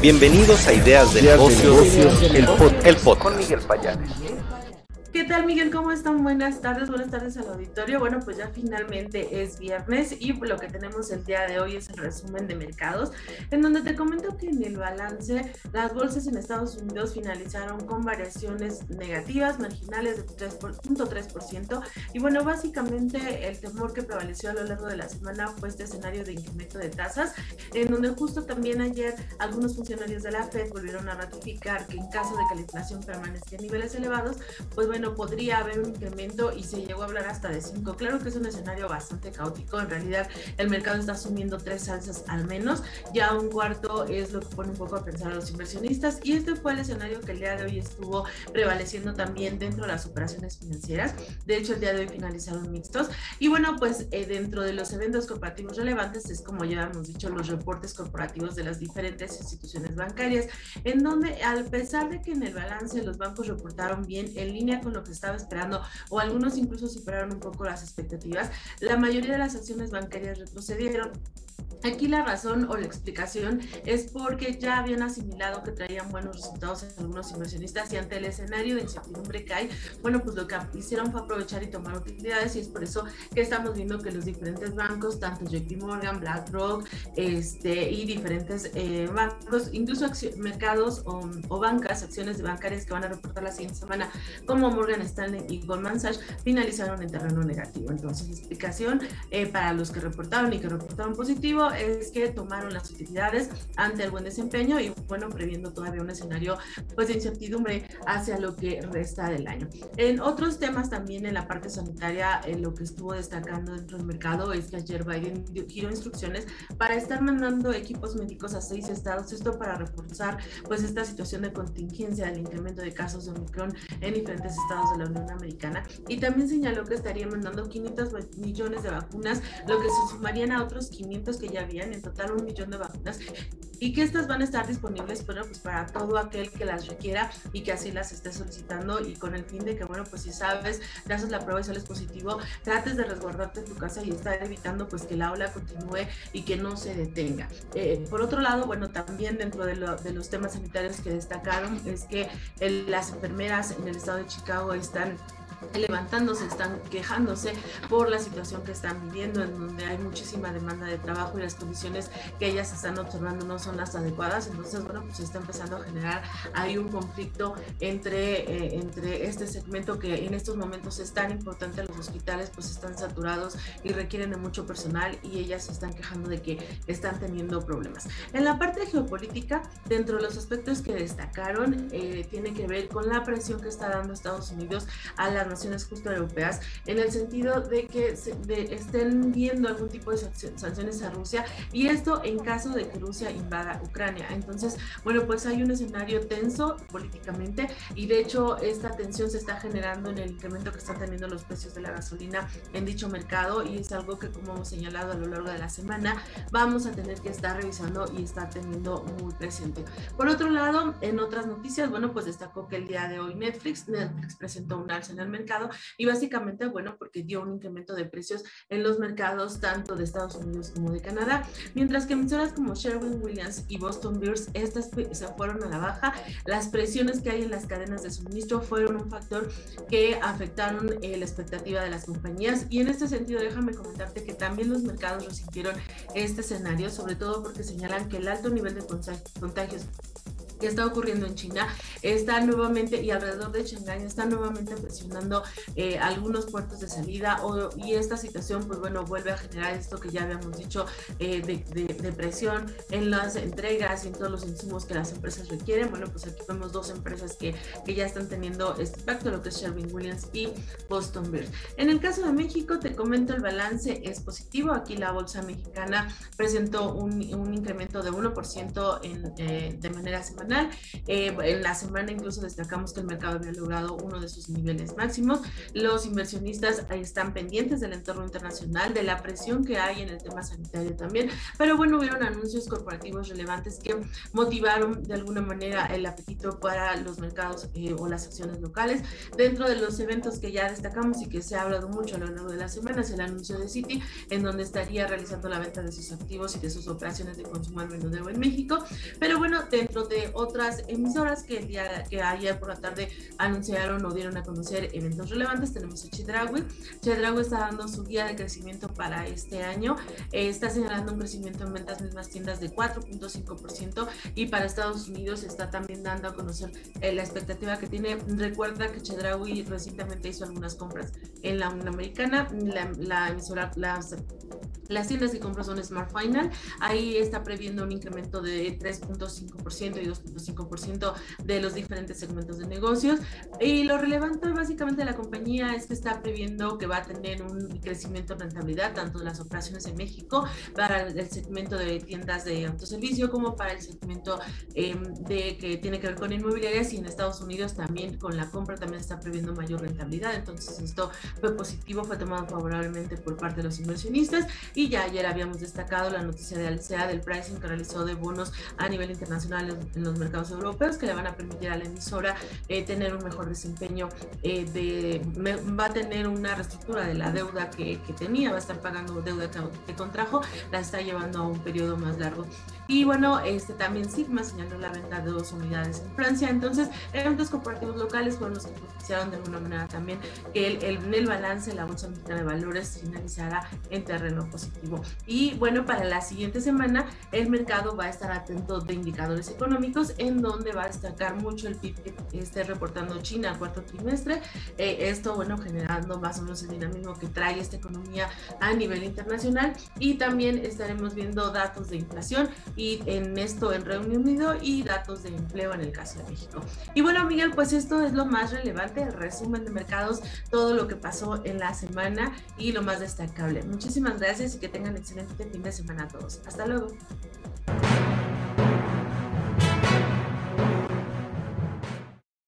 Bienvenidos a Ideas de Negocios, el, podcast. Con Miguel Payanes. ¿Qué tal, Miguel? ¿Cómo están? Buenas tardes, buenas tardes al auditorio. Bueno, pues ya finalmente es viernes y lo que tenemos el día de hoy es el resumen de mercados, en donde te comento que en el balance las bolsas en Estados Unidos finalizaron con variaciones negativas, marginales de 3.3%. Y bueno, básicamente el temor que prevaleció a lo largo de la semana fue este escenario de incremento de tasas, en donde justo también ayer algunos funcionarios de la Fed volvieron a ratificar que en caso de que la inflación permanezca en niveles elevados, pues bueno, no podría haber un incremento y se llegó a hablar hasta de 5. Claro que es un escenario bastante caótico. En realidad, el mercado está asumiendo tres alzas al menos. Ya un cuarto es lo que pone un poco a pensar a los inversionistas. Y este fue el escenario que el día de hoy estuvo prevaleciendo también dentro de las operaciones financieras. De hecho, el día de hoy finalizaron mixtos. Y bueno, pues eh, dentro de los eventos corporativos relevantes es como ya hemos dicho, los reportes corporativos de las diferentes instituciones bancarias, en donde a pesar de que en el balance los bancos reportaron bien en línea con lo que estaba esperando o algunos incluso superaron un poco las expectativas, la mayoría de las acciones bancarias retrocedieron Aquí la razón o la explicación es porque ya habían asimilado que traían buenos resultados en algunos inversionistas y ante el escenario de incertidumbre que hay, bueno, pues lo que hicieron fue aprovechar y tomar utilidades y es por eso que estamos viendo que los diferentes bancos, tanto JP Morgan, BlackRock este, y diferentes eh, bancos, incluso mercados o, bancas, acciones bancarias que van a reportar la siguiente semana, como Morgan Stanley y Goldman Sachs, finalizaron en terreno negativo. Entonces, explicación eh, para los que reportaron y que reportaron positivo es que tomaron las utilidades ante el buen desempeño y bueno, previendo todavía un escenario pues de incertidumbre hacia lo que resta del año. En otros temas también en la parte sanitaria, eh, lo que estuvo destacando dentro del mercado es que ayer Biden giró instrucciones para estar mandando equipos médicos a seis estados, esto para reforzar pues esta situación de contingencia del incremento de casos de Omicron en diferentes estados de la Unión Americana y también señaló que estaría mandando 500 millones de vacunas, lo que se sumarían a otros 500 que ya habían en total un millón de vacunas y que estas van a estar disponibles bueno, pues para todo aquel que las requiera y que así las esté solicitando y con el fin de que, bueno, pues si sabes, te haces la prueba y sales positivo, trates de resguardarte en tu casa y estar evitando pues que la ola continúe y que no se detenga. Eh, por otro lado, bueno, también dentro de, de, los temas sanitarios que destacaron es que las enfermeras en el estado de Chicago están levantándose, están quejándose por la situación que están viviendo, en donde hay muchísima demanda de trabajo y las condiciones que ellas están observando no son las adecuadas. Entonces, bueno, pues se está empezando a generar hay un conflicto entre, eh, entre este segmento que en estos momentos es tan importante. Los hospitales pues están saturados y requieren de mucho personal y ellas se están quejando de que están teniendo problemas. En la parte geopolítica, dentro de los aspectos que destacaron, eh, tiene que ver con la presión que está dando Estados Unidos a las naciones justo europeas en el sentido de que estén viendo algún tipo de sanciones a Rusia y esto en caso de que Rusia invada Ucrania. Entonces, bueno, pues hay un escenario tenso políticamente y de hecho esta tensión se está generando en el incremento que están teniendo los precios de la gasolina en dicho mercado y es algo que como hemos señalado a lo largo de la semana vamos a tener que estar revisando y estar teniendo muy presente. Por otro lado, en otras noticias, bueno, pues destacó que el día de hoy Netflix, Netflix presentó un alza en el mercado y básicamente, bueno, porque dio un incremento de precios en los mercados tanto de Estados Unidos como de Canadá, mientras que emisoras como Sherwin Williams y Boston Bears, estas se fueron a la baja. Las presiones que hay en las cadenas de suministro fueron un factor que afectaron eh, la expectativa de las compañías y en este sentido déjame comentarte que también los mercados resintieron este escenario, sobre todo porque señalan que el alto nivel de contagios que está ocurriendo en China está nuevamente y alrededor de Shanghái está nuevamente presionando eh, algunos puertos de salida y esta situación pues bueno vuelve a generar esto que ya habíamos dicho eh, de, presión en las entregas y en todos los insumos que las empresas requieren. Bueno pues aquí vemos dos empresas que, que ya están teniendo este impacto lo que es Sherwin Williams y Boston Beer. En el caso de México te comento el balance es positivo. Aquí la bolsa mexicana presentó un, un incremento de 1% en, eh, de manera semanal Eh, en la semana incluso destacamos que el mercado había logrado uno de sus niveles máximos. Los inversionistas están pendientes del entorno internacional, de la presión que hay en el tema sanitario también, pero bueno, hubieron anuncios corporativos relevantes que motivaron de alguna manera el apetito para los mercados eh, o las acciones locales. Dentro de los eventos que ya destacamos y que se ha hablado mucho a lo largo de la semana es el anuncio de Citi, en donde estaría realizando la venta de sus activos y de sus operaciones de consumo al menudeo en México. Pero bueno, dentro de otras emisoras que el día que ayer por la tarde anunciaron o dieron a conocer eventos relevantes, tenemos a Chedraui. Chedraui está dando su guía de crecimiento para este año. Eh, está señalando un crecimiento en ventas mismas tiendas de 4.5% y para Estados Unidos está también dando a conocer eh, la expectativa que tiene. Recuerda que Chedraui recientemente hizo algunas compras en la Unión Americana. La, la emisora, las tiendas que compra son Smart Final. Ahí está previendo un incremento de 3.5% y 2.5% de los diferentes segmentos de negocios. Y lo relevante básicamente de la compañía es que está previendo que va a tener un crecimiento en rentabilidad, tanto de las operaciones en México para el segmento de tiendas de autoservicio como para el segmento em, de que tiene que ver con inmobiliarias y en Estados Unidos también con la compra también está previendo mayor rentabilidad. Entonces esto fue positivo, fue tomado favorablemente por parte de los inversionistas. Ya ayer habíamos destacado la noticia de Alcea del pricing que realizó de bonos a nivel internacional en, los mercados europeos que le van a permitir a la emisora eh, tener un mejor desempeño eh, de va a tener una reestructura de la deuda que, que, tenía, va a estar pagando deuda que contrajo, la está llevando a un periodo más largo. Y bueno, este también Sigma señaló la venta de dos unidades en Francia. Entonces, eventos corporativos locales fueron los que propiciaron de alguna manera también que el, el, el balance la Bolsa Mexicana de Valores finalizara en terreno positivo. Y bueno, para la siguiente semana el mercado va a estar atento de indicadores económicos en donde va a destacar mucho el PIB que esté reportando China al cuarto trimestre. Eh, esto, bueno, generando más o menos el dinamismo que trae esta economía a nivel internacional. Y también estaremos viendo datos de inflación y en esto en Reino Unido y datos de empleo en el caso de México. Y bueno, Miguel, pues esto es lo más relevante, el resumen de mercados, todo lo que pasó en la semana y lo más destacable. Muchísimas gracias que tengan excelente fin de semana a todos. Hasta luego.